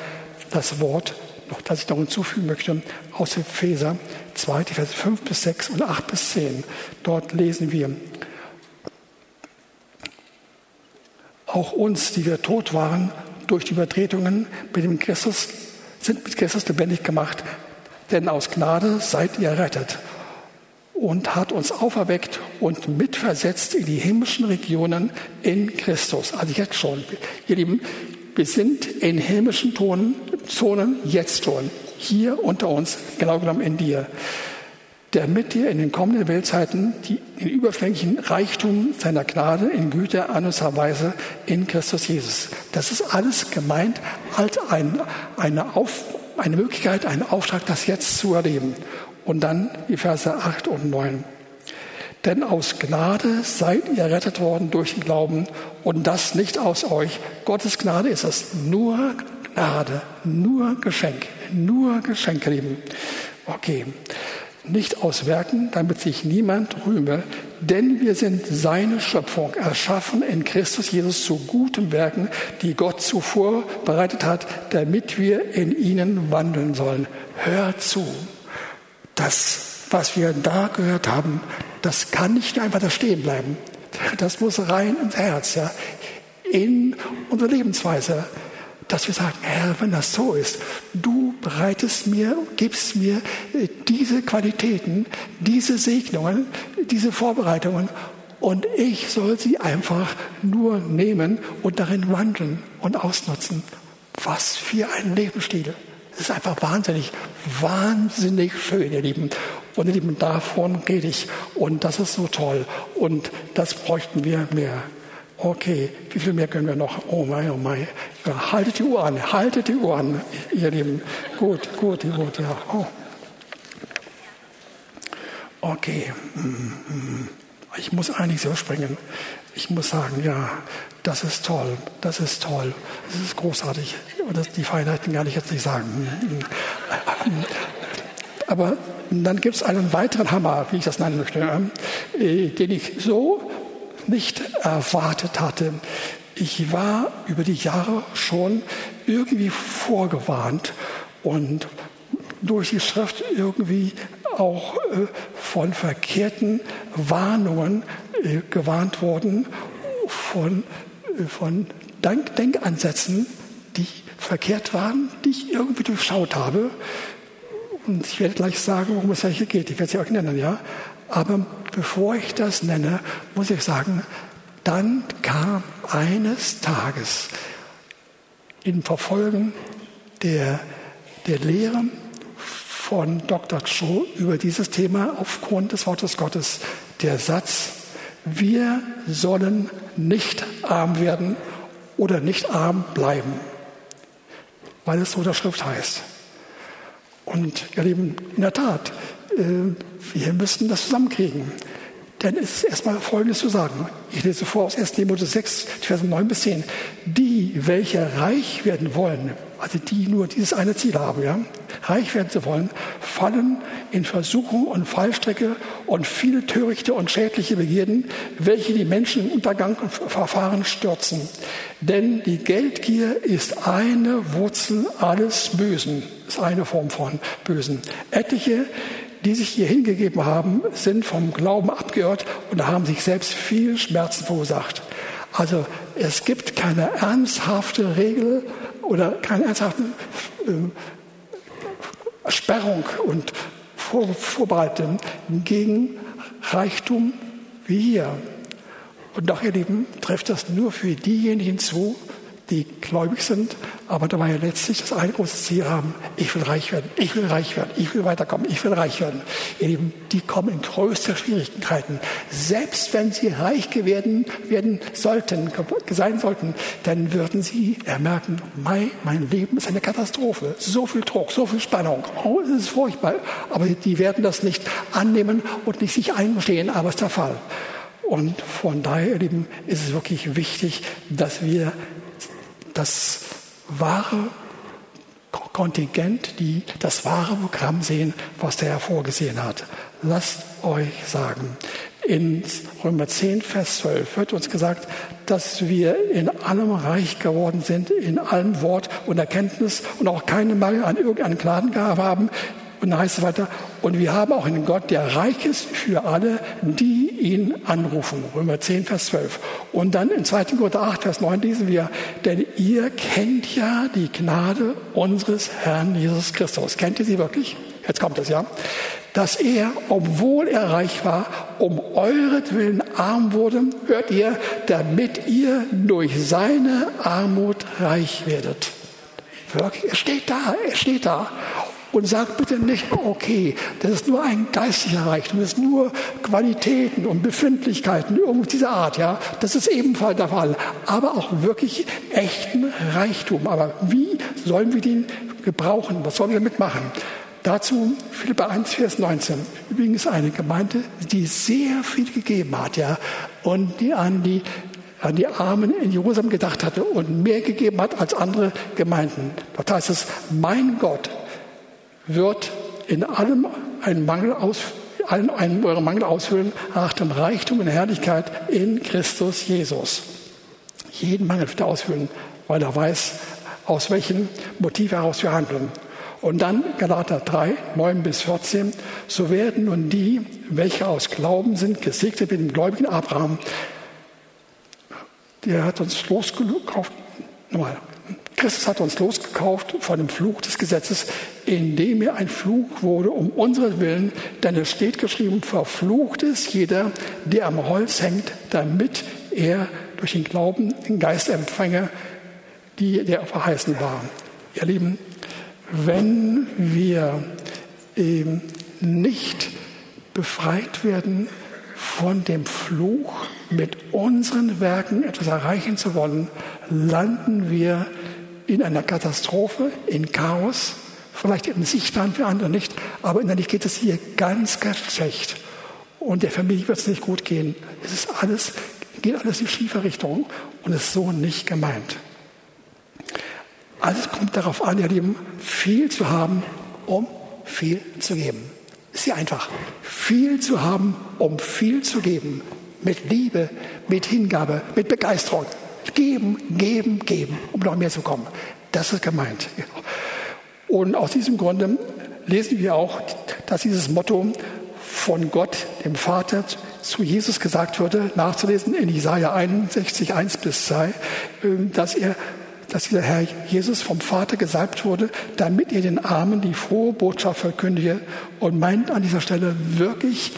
das Wort, noch, das ich noch hinzufügen möchte, aus Epheser 2, die Verse 5 bis 6 und 8 bis 10. Dort lesen wir, auch uns, die wir tot waren, durch die Übertretungen mit dem Christus, sind mit Christus lebendig gemacht, denn aus Gnade seid ihr errettet und hat uns auferweckt und mitversetzt in die himmlischen Regionen in Christus. Also jetzt schon. Ihr Lieben, wir sind in himmlischen Zonen, Zonen jetzt schon. Hier unter uns, genau genommen in dir. damit ihr in den kommenden Weltzeiten die, den überschwänglichen Reichtum seiner Gnade in Güte an uns erweise in Christus Jesus. Das ist alles gemeint als ein, eine, Auf, eine Möglichkeit, einen Auftrag, das jetzt zu erleben. Und dann die Verse 8 und 9. Denn aus Gnade seid ihr rettet worden durch den Glauben und das nicht aus euch. Gottes Gnade ist es. Nur Gnade, nur Geschenk, nur Geschenk, lieben. Okay nicht aus Werken, damit sich niemand rühme, denn wir sind seine Schöpfung, erschaffen in Christus Jesus zu guten Werken, die Gott zuvor bereitet hat, damit wir in ihnen wandeln sollen. Hör zu. Das, was wir da gehört haben, das kann nicht einfach da stehen bleiben. Das muss rein ins Herz, ja, in unsere Lebensweise dass wir sagen, Herr, wenn das so ist, du bereitest mir, gibst mir äh, diese Qualitäten, diese Segnungen, diese Vorbereitungen und ich soll sie einfach nur nehmen und darin wandeln und ausnutzen. Was für ein Lebensstil. Das ist einfach wahnsinnig, wahnsinnig schön, ihr Lieben. Und ihr Lieben, davon rede ich. Und das ist so toll. Und das bräuchten wir mehr. Okay, wie viel mehr können wir noch? Oh mein, oh mein. Ja, haltet die Uhr an, haltet die Uhr an, ihr Lieben. Gut, gut, gut, ja. Oh. Okay, ich muss einiges überspringen. Ich muss sagen, ja, das ist toll, das ist toll, das ist großartig. Das, die Feinheiten kann ich jetzt nicht sagen. Aber dann gibt es einen weiteren Hammer, wie ich das nennen möchte, äh, den ich so nicht erwartet hatte. Ich war über die Jahre schon irgendwie vorgewarnt und durch die Schrift irgendwie auch äh, von verkehrten Warnungen äh, gewarnt worden, von, äh, von Denk Denkansätzen, die verkehrt waren, die ich irgendwie durchschaut habe. Und ich werde gleich sagen, worum es hier geht. Ich werde sie euch nennen, ja. Aber bevor ich das nenne, muss ich sagen, dann kam eines Tages in Verfolgen der, der Lehre von Dr. Cho über dieses Thema aufgrund des Wortes Gottes der Satz, wir sollen nicht arm werden oder nicht arm bleiben, weil es so der Schrift heißt. Und ihr Lieben, in der Tat, wir müssen das zusammenkriegen. Denn es ist erstmal Folgendes zu sagen. Ich lese vor aus 1. Timotheus 6, Verse 9 bis 10. Die, welche reich werden wollen, also die nur dieses eine Ziel haben, ja, reich werden zu wollen, fallen in Versuchung und Fallstrecke und viele törichte und schädliche Begierden, welche die Menschen im Untergang und Verfahren stürzen. Denn die Geldgier ist eine Wurzel alles Bösen, ist eine Form von Bösen. Etliche die sich hier hingegeben haben, sind vom Glauben abgeirrt und haben sich selbst viel Schmerzen verursacht. Also es gibt keine ernsthafte Regel oder keine ernsthafte äh, Sperrung und Vor Vorbereitung gegen Reichtum wie hier. Und doch, ihr Lieben, trifft das nur für diejenigen zu, die gläubig sind, aber dabei letztlich das eine große Ziel haben, ich will reich werden, ich will reich werden, ich will weiterkommen, ich will reich werden. Ihr die kommen in größte Schwierigkeiten. Selbst wenn sie reich werden, werden sollten, sein sollten, dann würden sie merken, mein, mein Leben ist eine Katastrophe. So viel Druck, so viel Spannung. Oh, es ist furchtbar. Aber die werden das nicht annehmen und nicht sich eingestehen, aber es ist der Fall. Und von daher, ihr Lieben, ist es wirklich wichtig, dass wir das wahre Kontingent, die das wahre Programm sehen, was der Herr vorgesehen hat. Lasst euch sagen, in Römer 10, Vers 12 wird uns gesagt, dass wir in allem reich geworden sind, in allem Wort und Erkenntnis und auch keinen Mangel an irgendeinem Gnadengabe haben, und dann heißt es weiter, und wir haben auch einen Gott, der reich ist für alle, die ihn anrufen. Römer 10, Vers 12. Und dann in 2. Korinther 8, Vers 9 lesen wir, denn ihr kennt ja die Gnade unseres Herrn Jesus Christus. Kennt ihr sie wirklich? Jetzt kommt es, ja. Dass er, obwohl er reich war, um euretwillen arm wurde, hört ihr, damit ihr durch seine Armut reich werdet. Wirklich, er steht da, er steht da. Und sagt bitte nicht, okay, das ist nur ein geistlicher Reichtum, das ist nur Qualitäten und Befindlichkeiten, irgendwo dieser Art, ja. Das ist ebenfalls der Fall. Aber auch wirklich echten Reichtum. Aber wie sollen wir den gebrauchen? Was sollen wir damit machen? Dazu Philippa 1, Vers 19. Übrigens eine Gemeinde, die sehr viel gegeben hat, ja, und die an die an die Armen in Jerusalem gedacht hatte und mehr gegeben hat als andere Gemeinden. Dort heißt es, mein Gott wird in allem einen Mangel aus, allen einen euren Mangel ausfüllen nach dem Reichtum und Herrlichkeit in Christus Jesus. Jeden Mangel wird er ausfüllen, weil er weiß, aus welchen Motiven heraus wir handeln. Und dann Galater 3, 9 bis 14. So werden nun die, welche aus Glauben sind, gesegnet mit dem gläubigen Abraham. Der hat uns losgekauft. Nochmal. Christus hat uns losgekauft von dem Fluch des Gesetzes, indem er ein Fluch wurde um unseren Willen. Denn es steht geschrieben, verflucht ist jeder, der am Holz hängt, damit er durch den Glauben den Geist empfange, die der verheißen war. Ihr Lieben, wenn wir eben nicht befreit werden von dem Fluch, mit unseren Werken etwas erreichen zu wollen, landen wir in einer Katastrophe, in Chaos, vielleicht im Sichtbaren für andere nicht, aber innerlich geht es hier ganz, ganz schlecht. Und der Familie wird es nicht gut gehen. Es ist alles, geht alles in schiefe Richtung und ist so nicht gemeint. Alles kommt darauf an, ihr Lieben, viel zu haben, um viel zu geben. Ist ja einfach. Viel zu haben, um viel zu geben. Mit Liebe, mit Hingabe, mit Begeisterung. Geben, geben, geben, um noch mehr zu kommen. Das ist gemeint. Und aus diesem Grunde lesen wir auch, dass dieses Motto von Gott, dem Vater, zu Jesus gesagt wurde, nachzulesen in Jesaja 61, 1 bis 2, ähm, dass er dass dieser Herr Jesus vom Vater gesalbt wurde, damit er den Armen die frohe Botschaft verkündige und meint an dieser Stelle wirklich,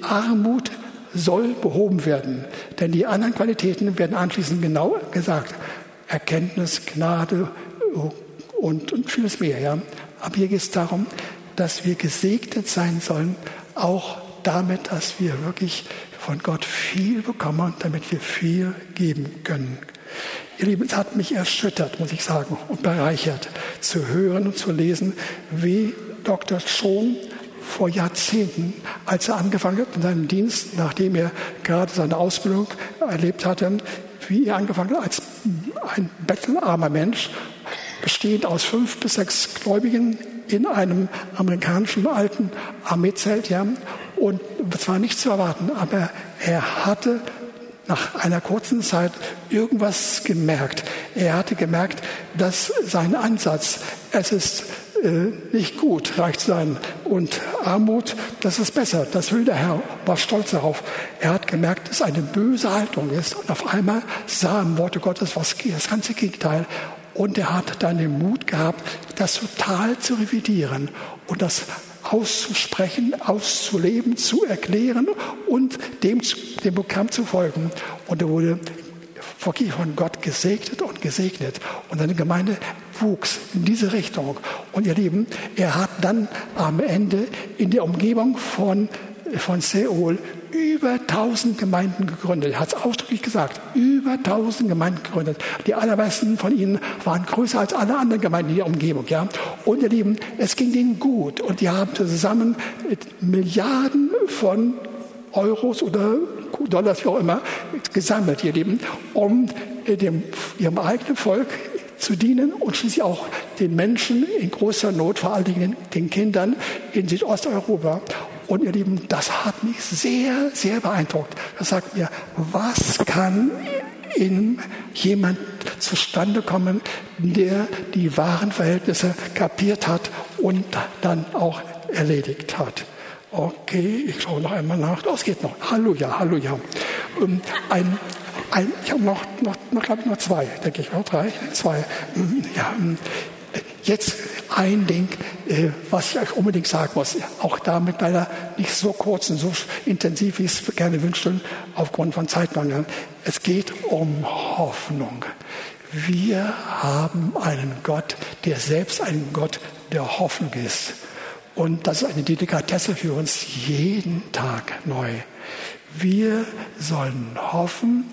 Armut soll behoben werden. Denn die anderen Qualitäten werden anschließend genau gesagt. Erkenntnis, Gnade und, und vieles mehr. Ja. Aber hier geht es darum, dass wir gesegnet sein sollen, auch damit, dass wir wirklich von Gott viel bekommen, damit wir viel geben können. Ihr Lieben, es hat mich erschüttert, muss ich sagen, und bereichert, zu hören und zu lesen, wie Dr. Schon vor Jahrzehnten, als er angefangen hat in seinem Dienst, nachdem er gerade seine Ausbildung erlebt hatte, wie er angefangen hat als ein bettelarmer Mensch, bestehend aus fünf bis sechs Gläubigen in einem amerikanischen alten Armeezelt, ja, und es war nicht zu erwarten, aber er hatte nach einer kurzen Zeit irgendwas gemerkt. Er hatte gemerkt, dass sein Ansatz, es ist äh, nicht gut, reich zu sein und Armut, das ist besser. Das will der Herr, war stolz darauf. Er hat gemerkt, dass es eine böse Haltung ist. Und auf einmal sah im Worte Gottes was, das ganze Gegenteil. Und er hat dann den Mut gehabt, das total zu revidieren und das auszusprechen, auszuleben, zu erklären und dem, dem Programm zu folgen. Und er wurde wirklich von Gott gesegnet und gesegnet. Und seine Gemeinde wuchs in diese Richtung. Und ihr Lieben, er hat dann am Ende in der Umgebung von, von Seoul über 1000 Gemeinden gegründet. Er hat es ausdrücklich gesagt, über 1000 Gemeinden gegründet. Die allermeisten von ihnen waren größer als alle anderen Gemeinden in der Umgebung. Ja? Und ihr Lieben, es ging ihnen gut. Und die haben zusammen Milliarden von Euros oder Dollars, wie auch immer, gesammelt, ihr Lieben, um dem, ihrem eigenen Volk zu dienen und schließlich auch den Menschen in großer Not, vor allen Dingen den Kindern in Südosteuropa. Und ihr Lieben, das hat mich sehr, sehr beeindruckt. Das sagt mir, was kann in jemand zustande kommen, der die wahren Verhältnisse kapiert hat und dann auch erledigt hat. Okay, ich schaue noch einmal nach. Das geht noch. Halleluja, Halleluja. Ähm, ein, ein, ich habe noch, noch, noch glaube ich, noch zwei, denke ich, noch drei, zwei. Mhm, ja, ähm, jetzt ein Ding, äh, was ich euch unbedingt sagen muss, auch damit leider nicht so kurz und so intensiv, wie ich es gerne wünschte, aufgrund von Zeitmangel. Es geht um Hoffnung. Wir haben einen Gott, der selbst ein Gott der Hoffnung ist. Und das ist eine Delikatesse für uns jeden Tag neu. Wir sollen hoffen,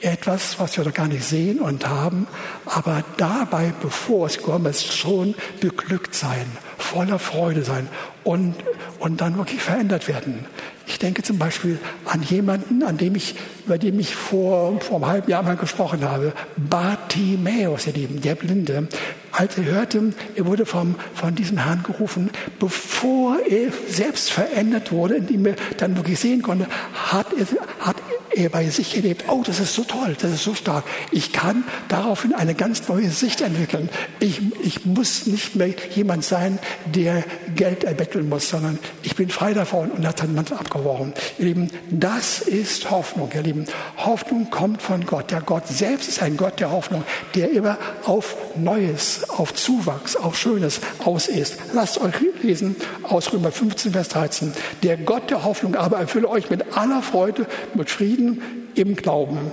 etwas, was wir noch gar nicht sehen und haben, aber dabei, bevor es kommt, es schon beglückt sein, voller Freude sein und, und dann wirklich verändert werden. Ich denke zum Beispiel an jemanden, an dem ich, über den ich vor, vor einem halben Jahr mal gesprochen habe. Bartimäus, ihr Lieben, der Blinde. Als er hörte, er wurde vom, von diesem Herrn gerufen, bevor er selbst verändert wurde, indem er dann wirklich sehen konnte, hat er, hat er bei sich erlebt, oh, das ist so toll, das ist so stark. Ich kann daraufhin eine ganz neue Sicht entwickeln. Ich, ich muss nicht mehr jemand sein, der Geld erbetteln muss, sondern ich bin frei davon und hat dann Mantel abgeworfen. Ihr Lieben, das ist Hoffnung, ihr Lieben. Hoffnung kommt von Gott. Der Gott selbst ist ein Gott der Hoffnung, der immer auf Neues, auf Zuwachs, auf Schönes aus ist. Lasst euch lesen aus Römer 15, Vers 13. Der Gott der Hoffnung aber erfülle euch mit aller Freude, mit Frieden im Glauben,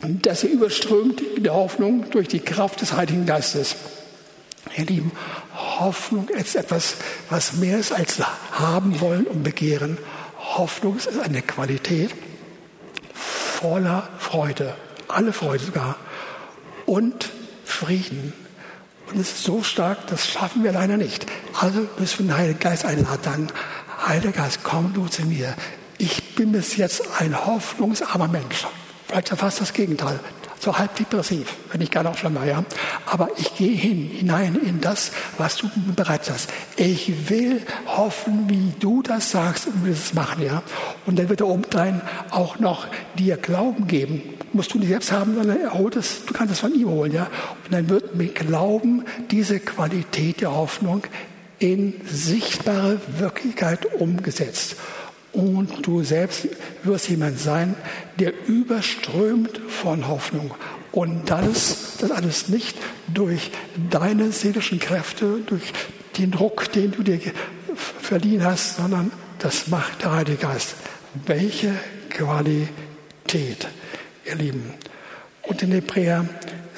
dass ihr überströmt in der Hoffnung durch die Kraft des Heiligen Geistes. Ihr Lieben, Hoffnung ist etwas, was mehr ist als haben wollen und begehren. Hoffnung ist eine Qualität voller Freude, alle Freude sogar, und Frieden. Und es ist so stark, das schaffen wir leider nicht. Also müssen wir den Heiligen Geist einladen. Heiliger Geist, komm du zu mir. Ich bin bis jetzt ein hoffnungsarmer Mensch. Vielleicht fast das Gegenteil so halb depressiv, wenn ich gar noch schlimmer, ja. Aber ich gehe hin, hinein in das, was du bereits hast. Ich will hoffen, wie du das sagst und will es machen, ja. Und dann wird er obendrein auch noch dir Glauben geben. Musst du nicht selbst haben, sondern er holt es, du kannst es von ihm holen, ja. Und dann wird mit Glauben diese Qualität der Hoffnung in sichtbare Wirklichkeit umgesetzt. Und du selbst wirst jemand sein, der überströmt von Hoffnung. Und das, das alles nicht durch deine seelischen Kräfte, durch den Druck, den du dir verliehen hast, sondern das macht der Heilige Geist. Welche Qualität, ihr Lieben. Und in Hebräer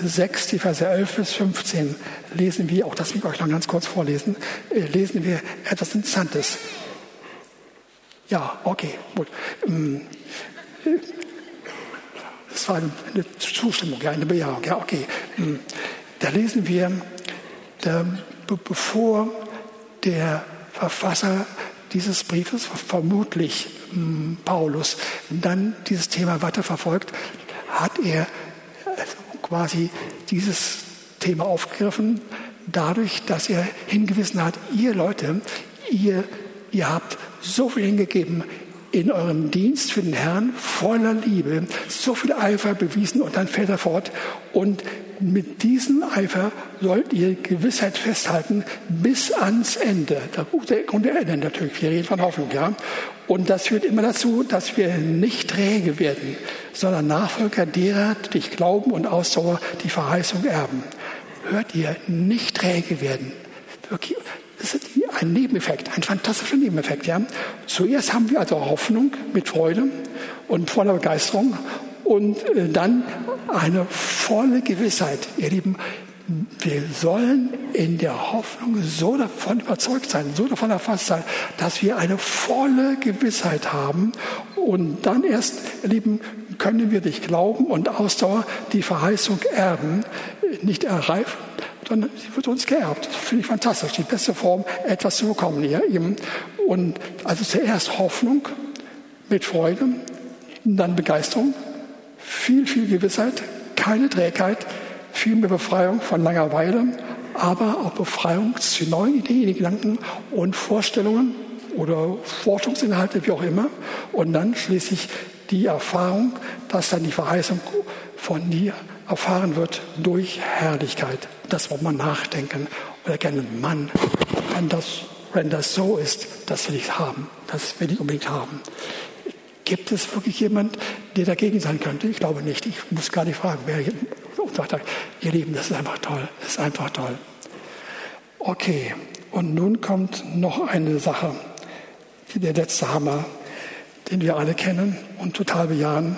6, die Verse 11 bis 15 lesen wir, auch das will ich euch noch ganz kurz vorlesen, äh, lesen wir etwas Interessantes. Ja, okay, gut. Ähm, das war eine Zustimmung, eine Bejahung. Ja, okay. Ähm, da lesen wir, bevor der Verfasser dieses Briefes, vermutlich ähm, Paulus, dann dieses Thema weiterverfolgt, hat er also quasi dieses Thema aufgegriffen, dadurch, dass er hingewiesen hat, ihr Leute, ihr, ihr habt so viel hingegeben in eurem Dienst für den Herrn, voller Liebe, so viel Eifer bewiesen und dann fährt er fort. Und mit diesem Eifer sollt ihr Gewissheit festhalten bis ans Ende. Der Grund der Ende natürlich, wir reden von Hoffnung, ja. Und das führt immer dazu, dass wir nicht träge werden, sondern Nachfolger derer, die durch Glauben und Ausdauer die Verheißung erben. Hört ihr, nicht träge werden. Wirklich, das ist ein Nebeneffekt, ein fantastischer Nebeneffekt. Ja? Zuerst haben wir also Hoffnung mit Freude und voller Begeisterung und äh, dann eine volle Gewissheit. Ihr Lieben, wir sollen in der Hoffnung so davon überzeugt sein, so davon erfasst sein, dass wir eine volle Gewissheit haben und dann erst, ihr Lieben, können wir durch Glauben und Ausdauer die Verheißung erben, nicht erreifen, sie wird uns geerbt. Das finde ich fantastisch. Die beste Form, etwas zu bekommen hier eben. Und also zuerst Hoffnung mit Freude, dann Begeisterung, viel, viel Gewissheit, keine Trägheit, viel mehr Befreiung von Langeweile, aber auch Befreiung zu neuen Ideen, Gedanken und Vorstellungen oder Forschungsinhalte, wie auch immer. Und dann schließlich die Erfahrung, dass dann die Verheißung von dir erfahren wird durch Herrlichkeit. Das muss man nachdenken und erkennen, Mann, wenn das, wenn das so ist, das will ich haben, das will ich unbedingt haben. Gibt es wirklich jemand, der dagegen sein könnte? Ich glaube nicht. Ich muss gar nicht fragen, wer sagt, ihr Lieben, das ist einfach toll, das ist einfach toll. Okay, und nun kommt noch eine Sache, der letzte Hammer, den wir alle kennen und total bejahen.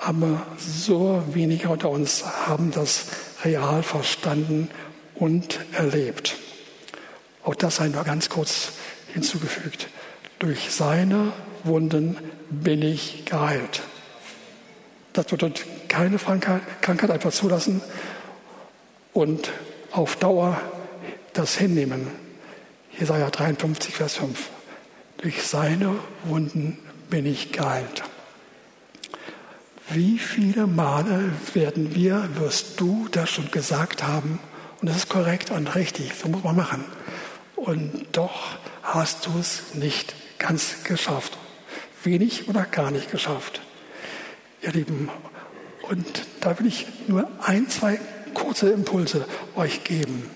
Aber so wenige unter uns haben das real verstanden und erlebt. Auch das sei nur ganz kurz hinzugefügt. Durch seine Wunden bin ich geheilt. Das bedeutet keine Krankheit einfach zulassen und auf Dauer das hinnehmen. Jesaja 53, Vers 5. Durch seine Wunden bin ich geheilt. Wie viele Male werden wir, wirst du das schon gesagt haben, und das ist korrekt und richtig, so muss man machen. Und doch hast du es nicht ganz geschafft. Wenig oder gar nicht geschafft. Ihr Lieben, und da will ich nur ein, zwei kurze Impulse euch geben.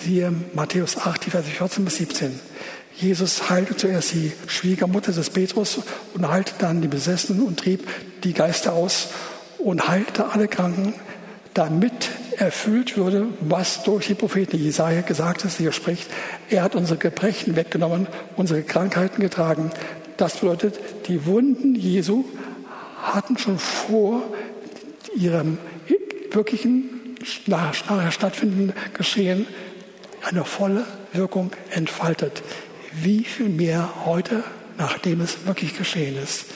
Siehe Matthäus 8, die Verse 14 bis 17. Jesus heilte zuerst die Schwiegermutter des Petrus und heilte dann die Besessenen und trieb die Geister aus und heilte alle Kranken, damit erfüllt würde, was durch die Propheten Jesaja gesagt ist, hier spricht. Er hat unsere Gebrechen weggenommen, unsere Krankheiten getragen. Das bedeutet, die Wunden Jesu hatten schon vor ihrem wirklichen, nachher stattfindenden Geschehen eine volle Wirkung entfaltet. Wie viel mehr heute, nachdem es wirklich geschehen ist,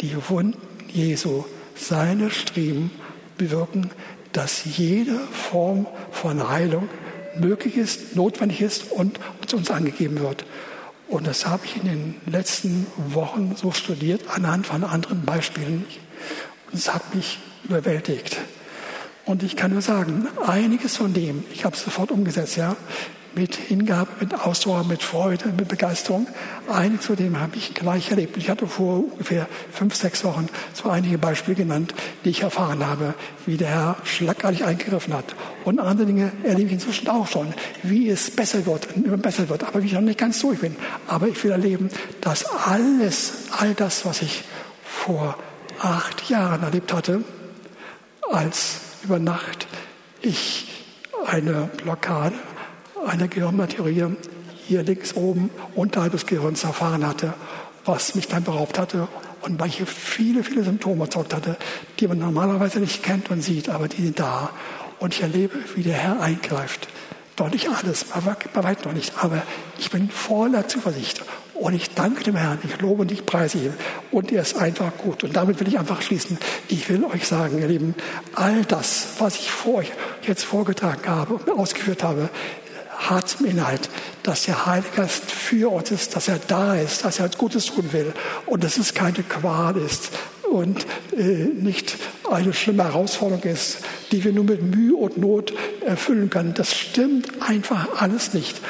die Wunden Jesu, seine Striemen bewirken, dass jede Form von Heilung möglich ist, notwendig ist und uns angegeben wird. Und das habe ich in den letzten Wochen so studiert anhand von anderen Beispielen. Und es hat mich überwältigt. Und ich kann nur sagen, einiges von dem, ich habe es sofort umgesetzt, ja, mit Hingabe, mit Ausdauer, mit Freude, mit Begeisterung. Einiges von dem habe ich gleich erlebt. Ich hatte vor ungefähr fünf, sechs Wochen so einige Beispiele genannt, die ich erfahren habe, wie der Herr schlagartig eingegriffen hat. Und andere Dinge erlebe ich inzwischen auch schon, wie es besser wird, immer besser wird, aber wie ich noch nicht ganz durch bin. Aber ich will erleben, dass alles, all das, was ich vor acht Jahren erlebt hatte, als über Nacht ich eine Blockade, eine Gehirnmaterie hier links oben unterhalb des Gehirns erfahren hatte, was mich dann beraubt hatte und welche viele, viele Symptome erzeugt hatte, die man normalerweise nicht kennt und sieht, aber die sind da. Und ich erlebe, wie der Herr eingreift. Doch nicht alles, bei weitem noch nicht, aber ich bin voller Zuversicht und ich danke dem Herrn, ich lobe und ich preise ihn. Und er ist einfach gut. Und damit will ich einfach schließen. Ich will euch sagen, ihr Lieben, all das, was ich vor euch jetzt vorgetragen habe und ausgeführt habe, hat zum Inhalt, dass der Heilige Geist für uns ist, dass er da ist, dass er uns Gutes tun will und dass es keine Qual ist und äh, nicht eine schlimme Herausforderung ist, die wir nur mit Mühe und Not erfüllen können. Das stimmt einfach alles nicht.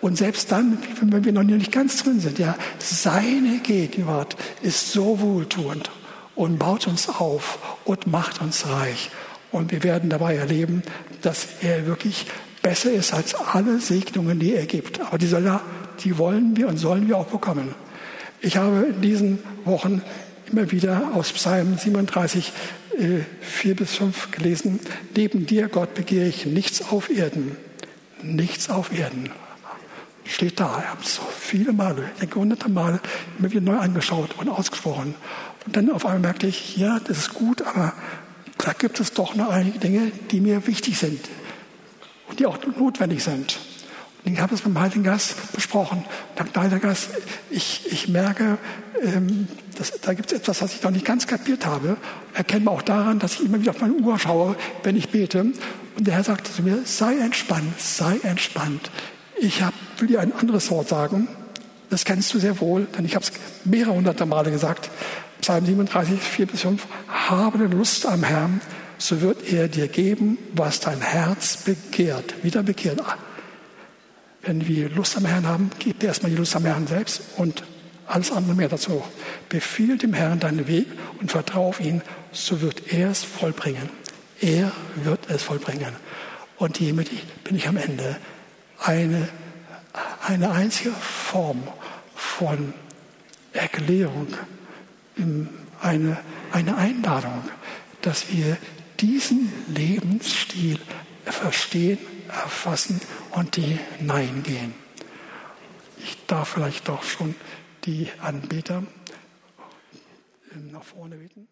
Und selbst dann, wenn wir noch nicht ganz drin sind, ja, seine Gegenwart ist so wohltuend und baut uns auf und macht uns reich. Und wir werden dabei erleben, dass er wirklich besser ist als alle Segnungen, die er gibt. Aber die, soll die wollen wir und sollen wir auch bekommen. Ich habe in diesen Wochen immer wieder aus Psalm 37, äh, 4 bis 5 gelesen. Neben dir, Gott, begehre ich nichts auf Erden. Nichts auf Erden steht da. Ich habe es so viele Male, ich denke hunderte Male, immer wieder neu angeschaut und ausgesprochen. Und dann auf einmal merkte ich, ja, das ist gut, aber da gibt es doch noch einige Dinge, die mir wichtig sind die auch notwendig sind. Und ich habe es mit dem Heiligen Geist besprochen. Und der Heilige Geist, ich, ich merke, ähm, dass, da gibt es etwas, was ich noch nicht ganz kapiert habe. Erkennen wir auch daran, dass ich immer wieder auf meine Uhr schaue, wenn ich bete. Und der Herr sagte zu mir, sei entspannt, sei entspannt. Ich hab, will dir ein anderes Wort sagen. Das kennst du sehr wohl, denn ich habe es mehrere hunderte Male gesagt. Psalm 37, 4 bis 5. Habe Lust am Herrn, so wird er dir geben, was dein Herz begehrt. Wieder begehrt. Wenn wir Lust am Herrn haben, gib dir erstmal die Lust am Herrn selbst und alles andere mehr dazu. Befiehl dem Herrn deinen Weg und vertraue auf ihn, so wird er es vollbringen. Er wird es vollbringen. Und hiermit bin ich am Ende eine, eine einzige Form von Erklärung, eine, eine Einladung, dass wir diesen Lebensstil verstehen, erfassen und hineingehen. Ich darf vielleicht doch schon die Anbeter nach vorne bitten.